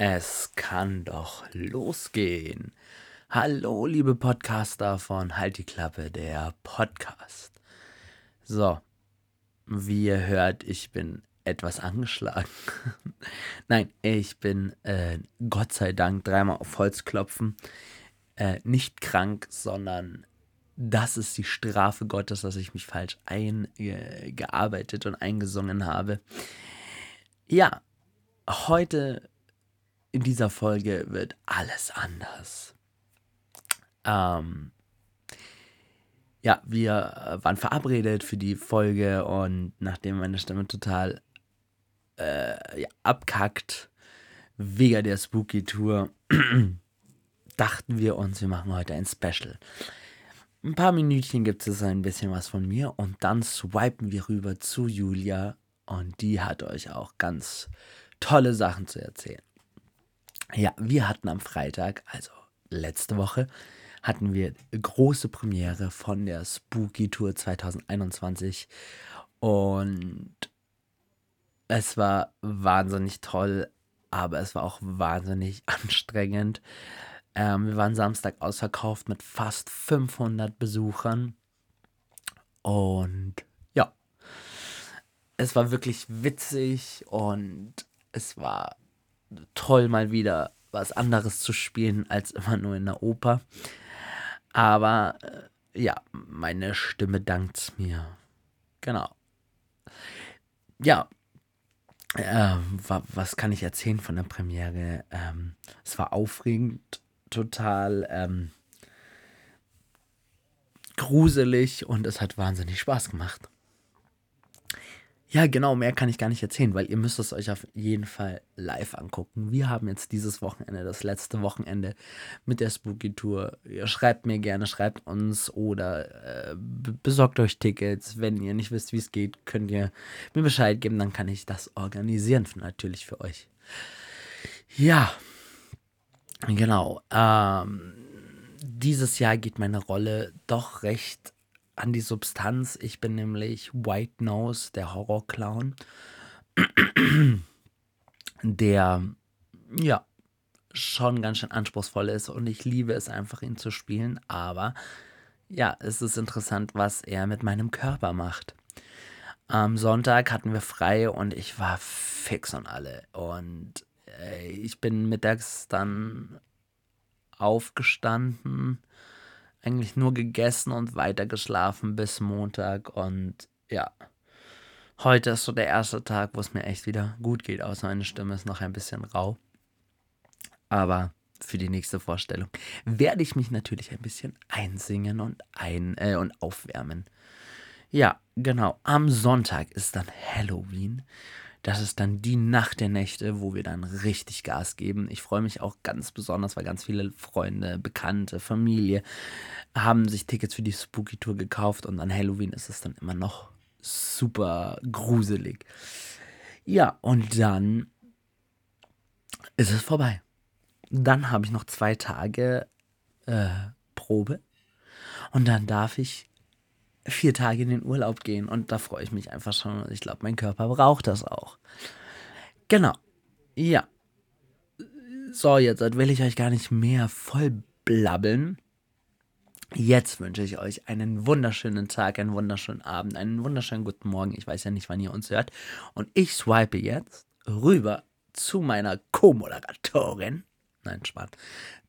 Es kann doch losgehen. Hallo, liebe Podcaster von Halt die Klappe, der Podcast. So, wie ihr hört, ich bin etwas angeschlagen. Nein, ich bin äh, Gott sei Dank dreimal auf Holz klopfen. Äh, nicht krank, sondern das ist die Strafe Gottes, dass ich mich falsch eingearbeitet und eingesungen habe. Ja, heute in dieser Folge wird alles anders. Ähm, ja, wir waren verabredet für die Folge und nachdem meine Stimme total äh, ja, abkackt wegen der Spooky Tour, dachten wir uns, wir machen heute ein Special. Ein paar Minütchen gibt es ein bisschen was von mir und dann swipen wir rüber zu Julia und die hat euch auch ganz tolle Sachen zu erzählen. Ja, wir hatten am Freitag, also letzte Woche, hatten wir große Premiere von der Spooky Tour 2021 und es war wahnsinnig toll, aber es war auch wahnsinnig anstrengend. Ähm, wir waren Samstag ausverkauft mit fast 500 Besuchern und ja, es war wirklich witzig und es war toll, mal wieder was anderes zu spielen als immer nur in der Oper. Aber äh, ja, meine Stimme dankt's mir. Genau. Ja. Äh, wa was kann ich erzählen von der Premiere? Ähm, es war aufregend, total ähm, gruselig und es hat wahnsinnig Spaß gemacht. Ja, genau, mehr kann ich gar nicht erzählen, weil ihr müsst es euch auf jeden Fall live angucken. Wir haben jetzt dieses Wochenende, das letzte Wochenende mit der Spooky Tour. Ihr schreibt mir gerne, schreibt uns oder äh, besorgt euch Tickets. Wenn ihr nicht wisst, wie es geht, könnt ihr mir Bescheid geben, dann kann ich das organisieren, natürlich für euch. Ja, genau. Ähm, dieses Jahr geht meine Rolle doch recht an die Substanz. Ich bin nämlich White Nose, der Horrorclown, der ja schon ganz schön anspruchsvoll ist und ich liebe es einfach, ihn zu spielen. Aber ja, es ist interessant, was er mit meinem Körper macht. Am Sonntag hatten wir frei und ich war fix und alle. Und äh, ich bin mittags dann aufgestanden eigentlich nur gegessen und weiter geschlafen bis Montag. Und ja, heute ist so der erste Tag, wo es mir echt wieder gut geht, außer meine Stimme ist noch ein bisschen rau. Aber für die nächste Vorstellung werde ich mich natürlich ein bisschen einsingen und ein äh, und aufwärmen. Ja, genau. Am Sonntag ist dann Halloween. Das ist dann die Nacht der Nächte, wo wir dann richtig Gas geben. Ich freue mich auch ganz besonders, weil ganz viele Freunde, Bekannte, Familie haben sich Tickets für die Spooky Tour gekauft und an Halloween ist es dann immer noch super gruselig. Ja, und dann ist es vorbei. Dann habe ich noch zwei Tage äh, Probe und dann darf ich vier Tage in den Urlaub gehen und da freue ich mich einfach schon. Ich glaube, mein Körper braucht das auch. Genau. Ja. So, jetzt will ich euch gar nicht mehr voll blabbeln. Jetzt wünsche ich euch einen wunderschönen Tag, einen wunderschönen Abend, einen wunderschönen guten Morgen. Ich weiß ja nicht, wann ihr uns hört. Und ich swipe jetzt rüber zu meiner Co-Moderatorin. Nein, Spaß.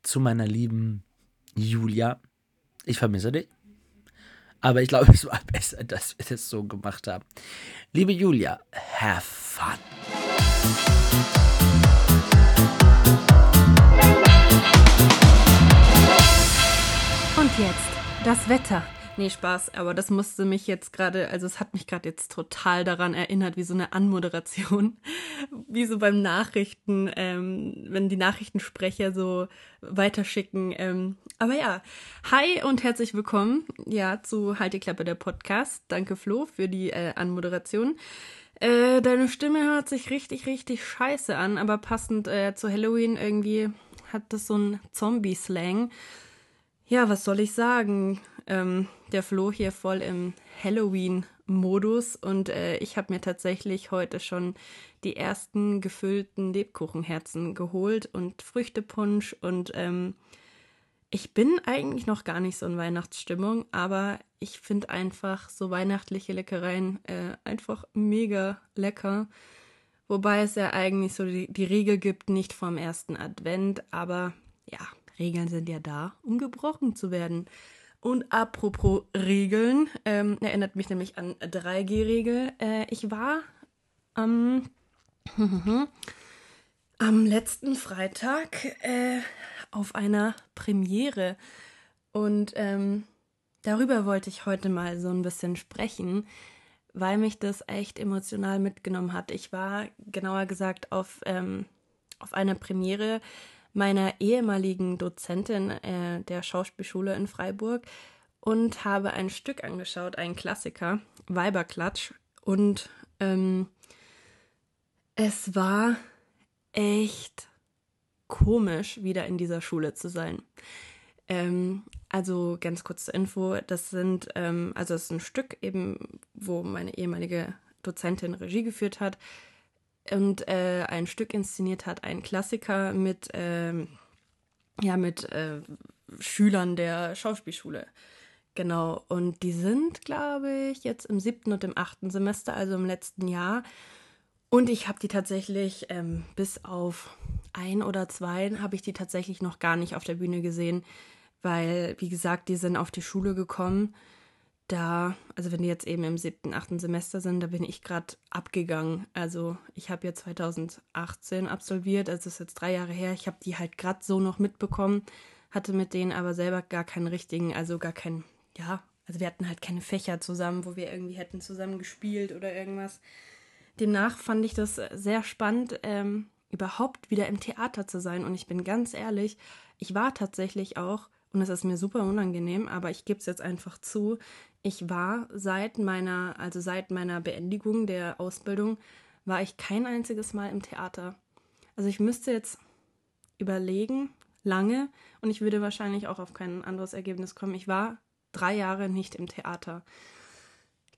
Zu meiner lieben Julia. Ich vermisse dich. Aber ich glaube, es war besser, dass wir das so gemacht haben. Liebe Julia, have fun. Und jetzt das Wetter. Nee, Spaß, aber das musste mich jetzt gerade, also es hat mich gerade jetzt total daran erinnert, wie so eine Anmoderation, wie so beim Nachrichten, ähm, wenn die Nachrichtensprecher so weiterschicken. Ähm, aber ja, hi und herzlich willkommen, ja, zu Halt die Klappe der Podcast. Danke Flo für die äh, Anmoderation. Äh, deine Stimme hört sich richtig, richtig scheiße an, aber passend äh, zu Halloween irgendwie hat das so ein Zombie-Slang. Ja, was soll ich sagen? Ähm, der Flo hier voll im Halloween-Modus und äh, ich habe mir tatsächlich heute schon die ersten gefüllten Lebkuchenherzen geholt und Früchtepunsch und ähm, ich bin eigentlich noch gar nicht so in Weihnachtsstimmung, aber ich finde einfach so weihnachtliche Leckereien äh, einfach mega lecker. Wobei es ja eigentlich so die, die Regel gibt, nicht vom ersten Advent, aber ja, Regeln sind ja da, um gebrochen zu werden. Und apropos Regeln, ähm, erinnert mich nämlich an 3G-Regel. Äh, ich war am, am letzten Freitag äh, auf einer Premiere und ähm, darüber wollte ich heute mal so ein bisschen sprechen, weil mich das echt emotional mitgenommen hat. Ich war genauer gesagt auf, ähm, auf einer Premiere meiner ehemaligen Dozentin äh, der Schauspielschule in Freiburg und habe ein Stück angeschaut, ein Klassiker, Weiberklatsch. Und ähm, es war echt komisch, wieder in dieser Schule zu sein. Ähm, also ganz kurz zur Info, das sind, ähm, also es ist ein Stück eben, wo meine ehemalige Dozentin Regie geführt hat und äh, ein Stück inszeniert hat, ein Klassiker mit, ähm, ja, mit äh, Schülern der Schauspielschule. Genau, und die sind, glaube ich, jetzt im siebten und im achten Semester, also im letzten Jahr. Und ich habe die tatsächlich ähm, bis auf ein oder zwei habe ich die tatsächlich noch gar nicht auf der Bühne gesehen, weil, wie gesagt, die sind auf die Schule gekommen da, also wenn die jetzt eben im siebten, achten Semester sind, da bin ich gerade abgegangen. Also ich habe ja 2018 absolviert, also das ist jetzt drei Jahre her. Ich habe die halt gerade so noch mitbekommen, hatte mit denen aber selber gar keinen richtigen, also gar keinen, ja, also wir hatten halt keine Fächer zusammen, wo wir irgendwie hätten zusammen gespielt oder irgendwas. Demnach fand ich das sehr spannend, ähm, überhaupt wieder im Theater zu sein. Und ich bin ganz ehrlich, ich war tatsächlich auch und es ist mir super unangenehm, aber ich gebe es jetzt einfach zu. Ich war seit meiner, also seit meiner Beendigung der Ausbildung, war ich kein einziges Mal im Theater. Also ich müsste jetzt überlegen, lange, und ich würde wahrscheinlich auch auf kein anderes Ergebnis kommen. Ich war drei Jahre nicht im Theater.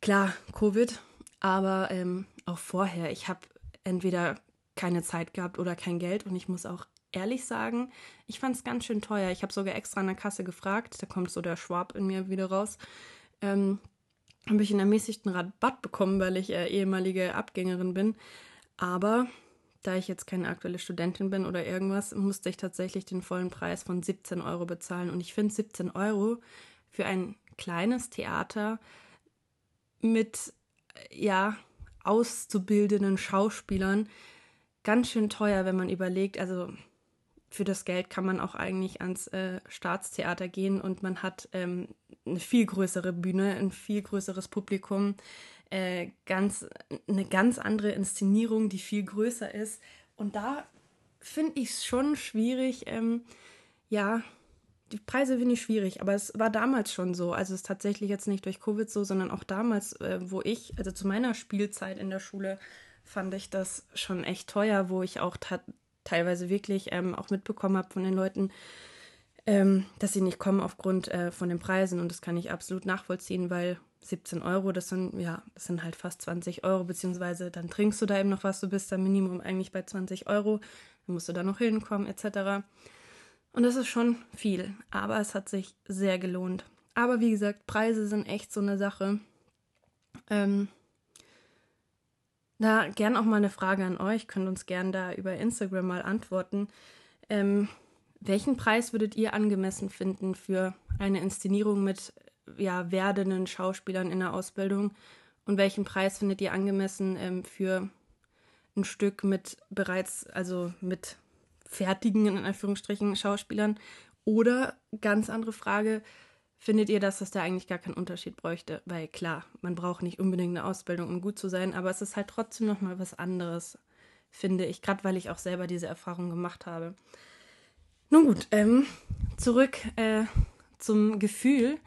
Klar, Covid, aber ähm, auch vorher. Ich habe entweder keine Zeit gehabt oder kein Geld und ich muss auch ehrlich sagen, ich fand es ganz schön teuer. Ich habe sogar extra an der Kasse gefragt, da kommt so der Schwab in mir wieder raus. Ähm, habe ich einen ermäßigten Rabatt bekommen, weil ich äh, ehemalige Abgängerin bin. Aber da ich jetzt keine aktuelle Studentin bin oder irgendwas, musste ich tatsächlich den vollen Preis von 17 Euro bezahlen. Und ich finde 17 Euro für ein kleines Theater mit, ja, auszubildenden Schauspielern ganz schön teuer, wenn man überlegt, also für das Geld kann man auch eigentlich ans äh, Staatstheater gehen und man hat ähm, eine viel größere Bühne, ein viel größeres Publikum, äh, ganz, eine ganz andere Inszenierung, die viel größer ist. Und da finde ich es schon schwierig, ähm, ja, die Preise finde ich schwierig, aber es war damals schon so. Also es ist tatsächlich jetzt nicht durch Covid so, sondern auch damals, äh, wo ich, also zu meiner Spielzeit in der Schule, fand ich das schon echt teuer, wo ich auch teilweise wirklich ähm, auch mitbekommen habe von den Leuten, ähm, dass sie nicht kommen aufgrund äh, von den Preisen. Und das kann ich absolut nachvollziehen, weil 17 Euro, das sind, ja, das sind halt fast 20 Euro, beziehungsweise dann trinkst du da eben noch was, du bist da Minimum eigentlich bei 20 Euro, dann musst du da noch hinkommen, etc. Und das ist schon viel, aber es hat sich sehr gelohnt. Aber wie gesagt, Preise sind echt so eine Sache. Ähm, da gern auch mal eine Frage an euch, könnt uns gern da über Instagram mal antworten. Ähm, welchen Preis würdet ihr angemessen finden für eine Inszenierung mit ja, werdenden Schauspielern in der Ausbildung? Und welchen Preis findet ihr angemessen ähm, für ein Stück mit bereits, also mit fertigen, in Anführungsstrichen, Schauspielern? Oder ganz andere Frage, Findet ihr, dass das da eigentlich gar keinen Unterschied bräuchte? Weil klar, man braucht nicht unbedingt eine Ausbildung, um gut zu sein, aber es ist halt trotzdem noch mal was anderes, finde ich, gerade weil ich auch selber diese Erfahrung gemacht habe. Nun gut, ähm, zurück äh, zum Gefühl.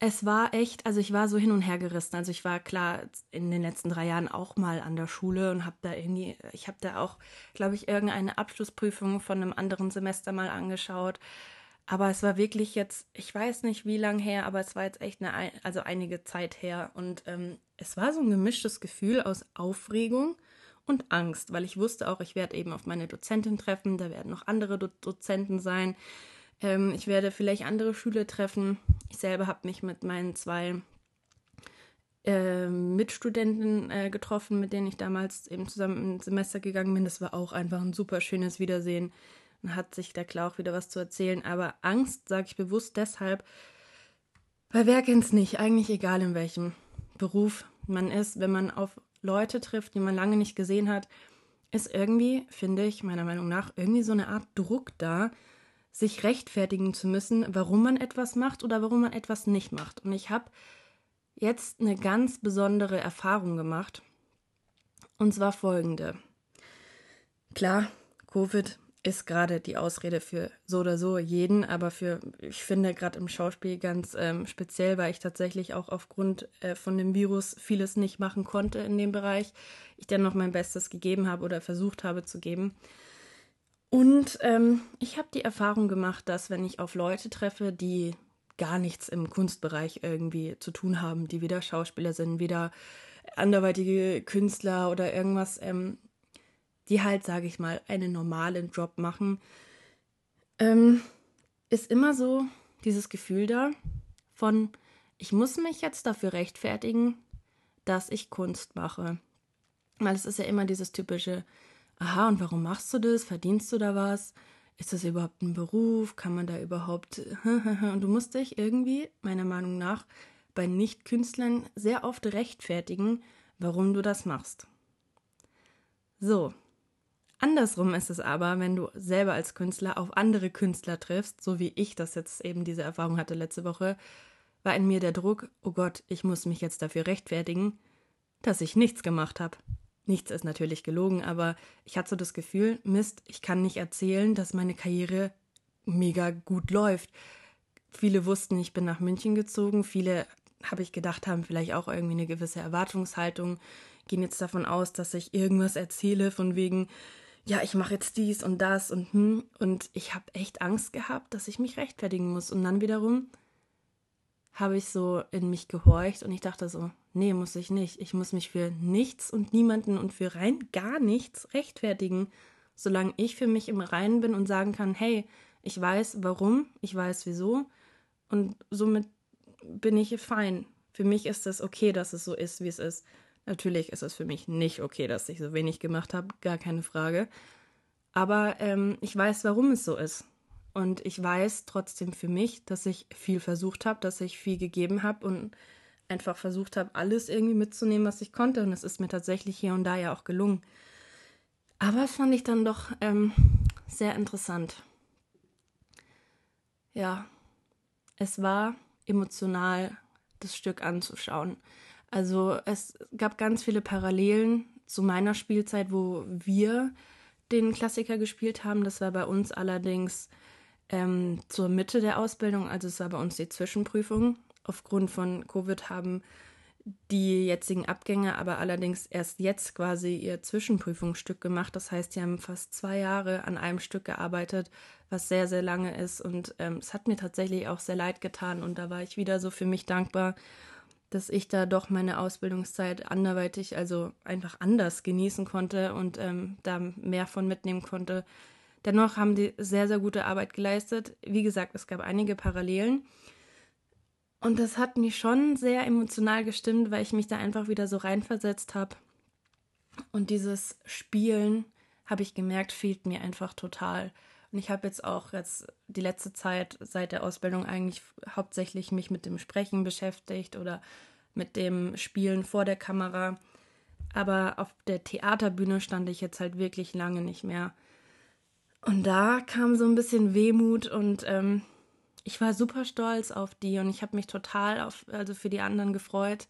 Es war echt, also ich war so hin und her gerissen. Also ich war klar in den letzten drei Jahren auch mal an der Schule und habe da irgendwie, ich habe da auch, glaube ich, irgendeine Abschlussprüfung von einem anderen Semester mal angeschaut aber es war wirklich jetzt, ich weiß nicht wie lang her, aber es war jetzt echt eine, also einige Zeit her. Und ähm, es war so ein gemischtes Gefühl aus Aufregung und Angst, weil ich wusste auch, ich werde eben auf meine Dozentin treffen, da werden noch andere Do Dozenten sein, ähm, ich werde vielleicht andere Schüler treffen. Ich selber habe mich mit meinen zwei äh, Mitstudenten äh, getroffen, mit denen ich damals eben zusammen ins Semester gegangen bin. Das war auch einfach ein super schönes Wiedersehen. Man hat sich da klar auch wieder was zu erzählen. Aber Angst sage ich bewusst deshalb, weil wer kennt es nicht? Eigentlich egal in welchem Beruf man ist, wenn man auf Leute trifft, die man lange nicht gesehen hat, ist irgendwie, finde ich, meiner Meinung nach, irgendwie so eine Art Druck da, sich rechtfertigen zu müssen, warum man etwas macht oder warum man etwas nicht macht. Und ich habe jetzt eine ganz besondere Erfahrung gemacht. Und zwar folgende. Klar, Covid ist gerade die Ausrede für so oder so jeden, aber für, ich finde, gerade im Schauspiel ganz ähm, speziell, weil ich tatsächlich auch aufgrund äh, von dem Virus vieles nicht machen konnte in dem Bereich, ich dennoch mein Bestes gegeben habe oder versucht habe zu geben. Und ähm, ich habe die Erfahrung gemacht, dass wenn ich auf Leute treffe, die gar nichts im Kunstbereich irgendwie zu tun haben, die weder Schauspieler sind, weder anderweitige Künstler oder irgendwas, ähm, die halt, sage ich mal, einen normalen Job machen, ähm, ist immer so dieses Gefühl da von, ich muss mich jetzt dafür rechtfertigen, dass ich Kunst mache. Weil es ist ja immer dieses typische, aha, und warum machst du das? Verdienst du da was? Ist das überhaupt ein Beruf? Kann man da überhaupt... und du musst dich irgendwie, meiner Meinung nach, bei Nicht-Künstlern sehr oft rechtfertigen, warum du das machst. So. Andersrum ist es aber, wenn du selber als Künstler auf andere Künstler triffst, so wie ich das jetzt eben diese Erfahrung hatte letzte Woche, war in mir der Druck, oh Gott, ich muss mich jetzt dafür rechtfertigen, dass ich nichts gemacht habe. Nichts ist natürlich gelogen, aber ich hatte so das Gefühl, Mist, ich kann nicht erzählen, dass meine Karriere mega gut läuft. Viele wussten, ich bin nach München gezogen, viele habe ich gedacht, haben vielleicht auch irgendwie eine gewisse Erwartungshaltung, gehen jetzt davon aus, dass ich irgendwas erzähle von wegen, ja, ich mache jetzt dies und das und hm. Und ich habe echt Angst gehabt, dass ich mich rechtfertigen muss. Und dann wiederum habe ich so in mich gehorcht und ich dachte so, nee, muss ich nicht. Ich muss mich für nichts und niemanden und für rein gar nichts rechtfertigen, solange ich für mich im Reinen bin und sagen kann, hey, ich weiß warum, ich weiß wieso und somit bin ich fein. Für mich ist es okay, dass es so ist, wie es ist. Natürlich ist es für mich nicht okay, dass ich so wenig gemacht habe, gar keine Frage. Aber ähm, ich weiß, warum es so ist. Und ich weiß trotzdem für mich, dass ich viel versucht habe, dass ich viel gegeben habe und einfach versucht habe, alles irgendwie mitzunehmen, was ich konnte. Und es ist mir tatsächlich hier und da ja auch gelungen. Aber fand ich dann doch ähm, sehr interessant. Ja, es war emotional, das Stück anzuschauen. Also es gab ganz viele Parallelen zu meiner Spielzeit, wo wir den Klassiker gespielt haben. Das war bei uns allerdings ähm, zur Mitte der Ausbildung, also es war bei uns die Zwischenprüfung. Aufgrund von Covid haben die jetzigen Abgänger aber allerdings erst jetzt quasi ihr Zwischenprüfungsstück gemacht. Das heißt, die haben fast zwei Jahre an einem Stück gearbeitet, was sehr, sehr lange ist. Und ähm, es hat mir tatsächlich auch sehr leid getan. Und da war ich wieder so für mich dankbar, dass ich da doch meine Ausbildungszeit anderweitig, also einfach anders genießen konnte und ähm, da mehr von mitnehmen konnte, Dennoch haben die sehr, sehr gute Arbeit geleistet. Wie gesagt, es gab einige Parallelen. Und das hat mich schon sehr emotional gestimmt, weil ich mich da einfach wieder so reinversetzt habe. Und dieses Spielen, habe ich gemerkt, fehlt mir einfach total. Und ich habe jetzt auch jetzt die letzte Zeit seit der Ausbildung eigentlich hauptsächlich mich mit dem Sprechen beschäftigt oder mit dem Spielen vor der Kamera. Aber auf der Theaterbühne stand ich jetzt halt wirklich lange nicht mehr. Und da kam so ein bisschen Wehmut und ähm, ich war super stolz auf die und ich habe mich total auf, also für die anderen gefreut.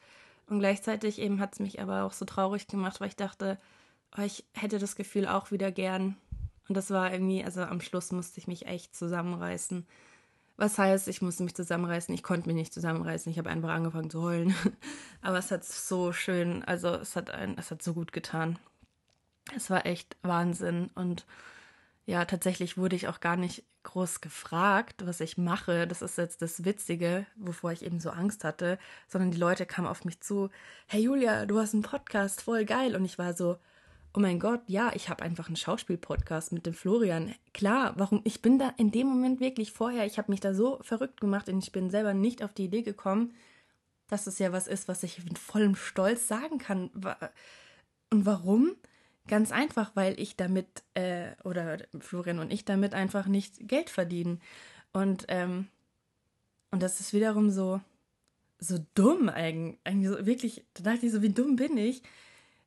Und gleichzeitig eben hat es mich aber auch so traurig gemacht, weil ich dachte, oh, ich hätte das Gefühl auch wieder gern. Und das war irgendwie, also am Schluss musste ich mich echt zusammenreißen. Was heißt, ich musste mich zusammenreißen? Ich konnte mich nicht zusammenreißen. Ich habe einfach angefangen zu heulen. Aber es hat so schön, also es hat ein, es hat so gut getan. Es war echt Wahnsinn und ja, tatsächlich wurde ich auch gar nicht groß gefragt, was ich mache. Das ist jetzt das Witzige, wovor ich eben so Angst hatte, sondern die Leute kamen auf mich zu, hey Julia, du hast einen Podcast, voll geil. Und ich war so, oh mein Gott, ja, ich habe einfach einen Schauspielpodcast mit dem Florian. Klar, warum? Ich bin da in dem Moment wirklich vorher, ich habe mich da so verrückt gemacht und ich bin selber nicht auf die Idee gekommen, dass es ja was ist, was ich mit vollem Stolz sagen kann. Und warum? Ganz einfach, weil ich damit, äh, oder Florian und ich damit einfach nicht Geld verdienen. Und, ähm, und das ist wiederum so, so dumm eigentlich. eigentlich so, wirklich, da dachte ich so, wie dumm bin ich?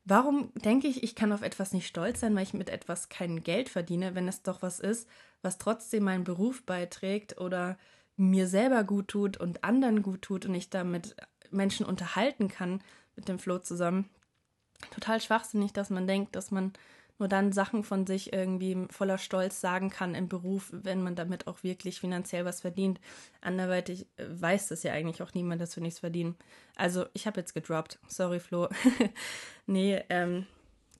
Warum denke ich, ich kann auf etwas nicht stolz sein, weil ich mit etwas kein Geld verdiene, wenn es doch was ist, was trotzdem meinen Beruf beiträgt oder mir selber gut tut und anderen gut tut und ich damit Menschen unterhalten kann mit dem Flo zusammen. Total schwachsinnig, dass man denkt, dass man nur dann Sachen von sich irgendwie voller Stolz sagen kann im Beruf, wenn man damit auch wirklich finanziell was verdient. Anderweitig äh, weiß das ja eigentlich auch niemand, dass wir nichts verdienen. Also ich habe jetzt gedroppt. Sorry, Flo. nee, ähm,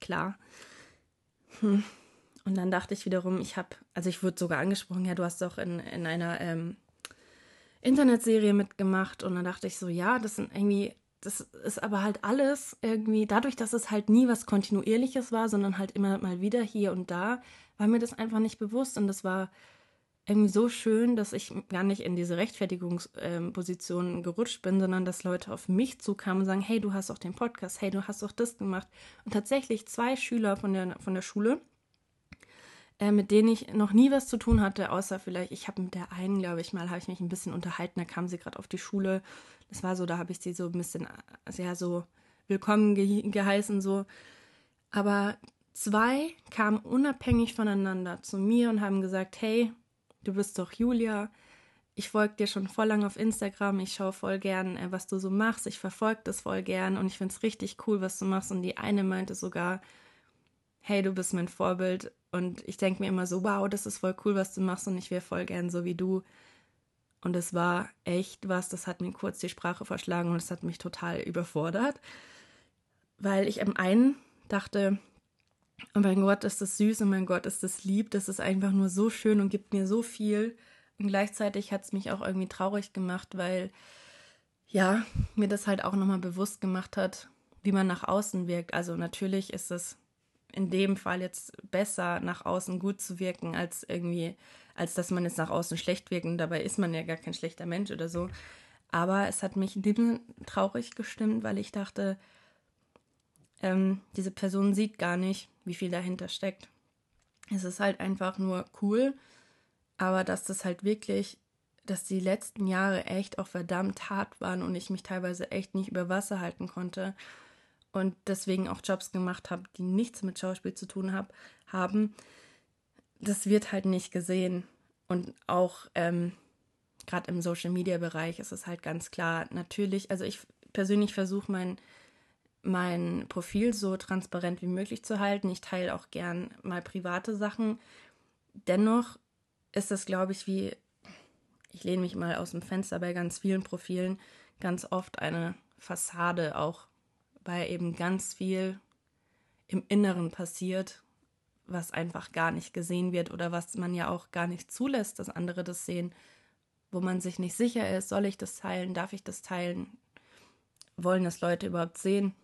klar. Hm. Und dann dachte ich wiederum, ich habe, also ich wurde sogar angesprochen, ja, du hast doch in, in einer ähm, Internetserie mitgemacht. Und dann dachte ich so, ja, das sind irgendwie das ist aber halt alles irgendwie, dadurch, dass es halt nie was Kontinuierliches war, sondern halt immer mal wieder hier und da, war mir das einfach nicht bewusst. Und das war irgendwie so schön, dass ich gar nicht in diese Rechtfertigungsposition äh, gerutscht bin, sondern dass Leute auf mich zukamen und sagen, hey, du hast auch den Podcast, hey, du hast auch das gemacht. Und tatsächlich zwei Schüler von der, von der Schule, äh, mit denen ich noch nie was zu tun hatte, außer vielleicht, ich habe mit der einen, glaube ich mal, habe ich mich ein bisschen unterhalten, da kam sie gerade auf die Schule das war so, da habe ich sie so ein bisschen, sehr so willkommen ge geheißen, so. Aber zwei kamen unabhängig voneinander zu mir und haben gesagt, hey, du bist doch Julia, ich folge dir schon voll lang auf Instagram, ich schaue voll gern, äh, was du so machst, ich verfolge das voll gern und ich finde es richtig cool, was du machst. Und die eine meinte sogar, hey, du bist mein Vorbild. Und ich denke mir immer so, wow, das ist voll cool, was du machst und ich wäre voll gern so wie du. Und es war echt was, das hat mir kurz die Sprache verschlagen und es hat mich total überfordert, weil ich am einen dachte, oh mein Gott, ist das süß, oh mein Gott, ist das lieb, das ist einfach nur so schön und gibt mir so viel. Und gleichzeitig hat es mich auch irgendwie traurig gemacht, weil ja, mir das halt auch nochmal bewusst gemacht hat, wie man nach außen wirkt. Also natürlich ist es in dem Fall jetzt besser, nach außen gut zu wirken, als irgendwie als dass man jetzt nach außen schlecht wirkt. Und dabei ist man ja gar kein schlechter Mensch oder so. Aber es hat mich in dem traurig gestimmt, weil ich dachte, ähm, diese Person sieht gar nicht, wie viel dahinter steckt. Es ist halt einfach nur cool, aber dass das halt wirklich, dass die letzten Jahre echt auch verdammt hart waren und ich mich teilweise echt nicht über Wasser halten konnte und deswegen auch Jobs gemacht habe, die nichts mit Schauspiel zu tun hab, haben, das wird halt nicht gesehen. Und auch ähm, gerade im Social-Media-Bereich ist es halt ganz klar, natürlich, also ich persönlich versuche mein, mein Profil so transparent wie möglich zu halten. Ich teile auch gern mal private Sachen. Dennoch ist es, glaube ich, wie, ich lehne mich mal aus dem Fenster bei ganz vielen Profilen, ganz oft eine Fassade, auch weil eben ganz viel im Inneren passiert was einfach gar nicht gesehen wird oder was man ja auch gar nicht zulässt, dass andere das sehen, wo man sich nicht sicher ist, soll ich das teilen, darf ich das teilen, wollen das Leute überhaupt sehen.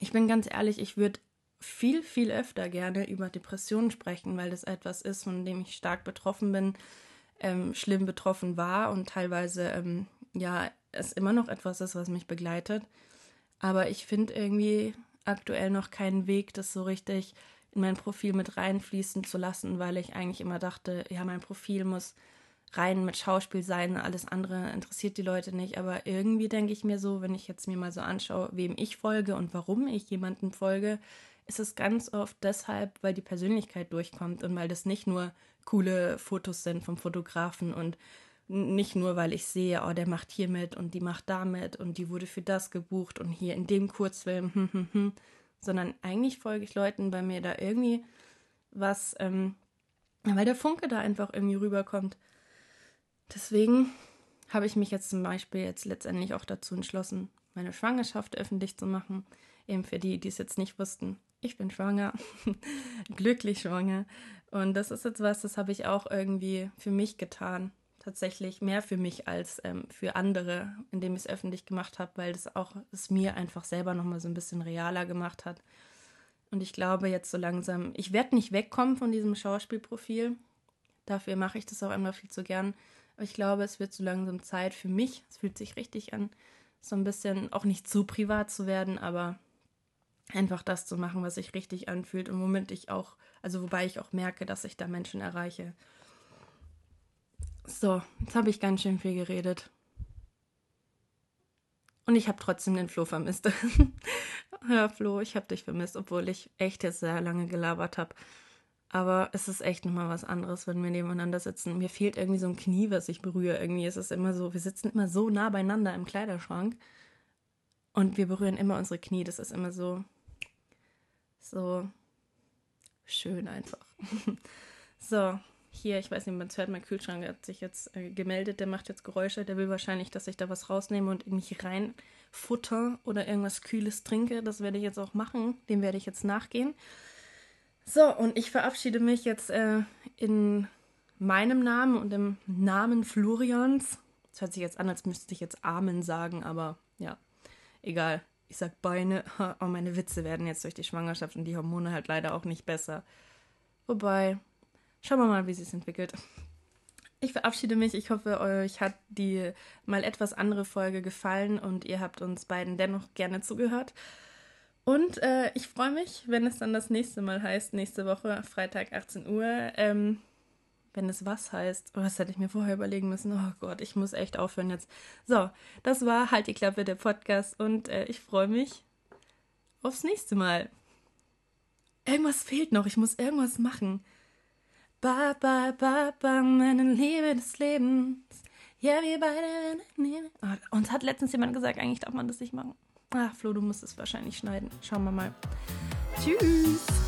Ich bin ganz ehrlich, ich würde viel, viel öfter gerne über Depressionen sprechen, weil das etwas ist, von dem ich stark betroffen bin, ähm, schlimm betroffen war und teilweise, ähm, ja, es immer noch etwas ist, was mich begleitet. Aber ich finde irgendwie aktuell noch keinen Weg, das so richtig in mein Profil mit reinfließen zu lassen, weil ich eigentlich immer dachte, ja, mein Profil muss rein mit Schauspiel sein, alles andere interessiert die Leute nicht. Aber irgendwie denke ich mir so, wenn ich jetzt mir mal so anschaue, wem ich folge und warum ich jemandem folge, ist es ganz oft deshalb, weil die Persönlichkeit durchkommt und weil das nicht nur coole Fotos sind vom Fotografen und nicht nur, weil ich sehe, oh, der macht hier mit und die macht da mit und die wurde für das gebucht und hier in dem Kurzfilm, hm, hm, hm, sondern eigentlich folge ich Leuten bei mir da irgendwie was, ähm, weil der Funke da einfach irgendwie rüberkommt. Deswegen habe ich mich jetzt zum Beispiel jetzt letztendlich auch dazu entschlossen, meine Schwangerschaft öffentlich zu machen. Eben für die, die es jetzt nicht wussten. Ich bin schwanger, glücklich schwanger. Und das ist jetzt was, das habe ich auch irgendwie für mich getan tatsächlich mehr für mich als ähm, für andere, indem ich es öffentlich gemacht habe, weil das auch es mir einfach selber nochmal so ein bisschen realer gemacht hat. Und ich glaube jetzt so langsam, ich werde nicht wegkommen von diesem Schauspielprofil. Dafür mache ich das auch immer viel zu gern. Aber ich glaube, es wird so langsam Zeit für mich. Es fühlt sich richtig an, so ein bisschen auch nicht zu privat zu werden, aber einfach das zu machen, was sich richtig anfühlt und womit ich auch, also wobei ich auch merke, dass ich da Menschen erreiche. So, jetzt habe ich ganz schön viel geredet. Und ich habe trotzdem den Flo vermisst. ja, Flo, ich habe dich vermisst, obwohl ich echt jetzt sehr lange gelabert habe. Aber es ist echt nochmal was anderes, wenn wir nebeneinander sitzen. Mir fehlt irgendwie so ein Knie, was ich berühre. Irgendwie ist es immer so, wir sitzen immer so nah beieinander im Kleiderschrank. Und wir berühren immer unsere Knie. Das ist immer so, so schön einfach. so, hier, ich weiß nicht, man hört, mein Kühlschrank hat sich jetzt äh, gemeldet, der macht jetzt Geräusche, der will wahrscheinlich, dass ich da was rausnehme und in mich reinfutter oder irgendwas Kühles trinke. Das werde ich jetzt auch machen, dem werde ich jetzt nachgehen. So, und ich verabschiede mich jetzt äh, in meinem Namen und im Namen Florians. Das hört sich jetzt an, als müsste ich jetzt Amen sagen, aber ja, egal. Ich sag Beine, oh, meine Witze werden jetzt durch die Schwangerschaft und die Hormone halt leider auch nicht besser. Wobei, Schauen wir mal, wie sich entwickelt. Ich verabschiede mich. Ich hoffe, euch hat die mal etwas andere Folge gefallen und ihr habt uns beiden dennoch gerne zugehört. Und äh, ich freue mich, wenn es dann das nächste Mal heißt, nächste Woche, Freitag 18 Uhr. Ähm, wenn es was heißt. Oh, das hätte ich mir vorher überlegen müssen. Oh Gott, ich muss echt aufhören jetzt. So, das war Halt die Klappe, der Podcast. Und äh, ich freue mich aufs nächste Mal. Irgendwas fehlt noch. Ich muss irgendwas machen. Ba, ba, ba, ba, meine Liebe des Lebens. Ja, wir beide. Oh, uns hat letztens jemand gesagt, eigentlich darf man das nicht machen. Ah, Flo, du musst es wahrscheinlich schneiden. Schauen wir mal. Tschüss.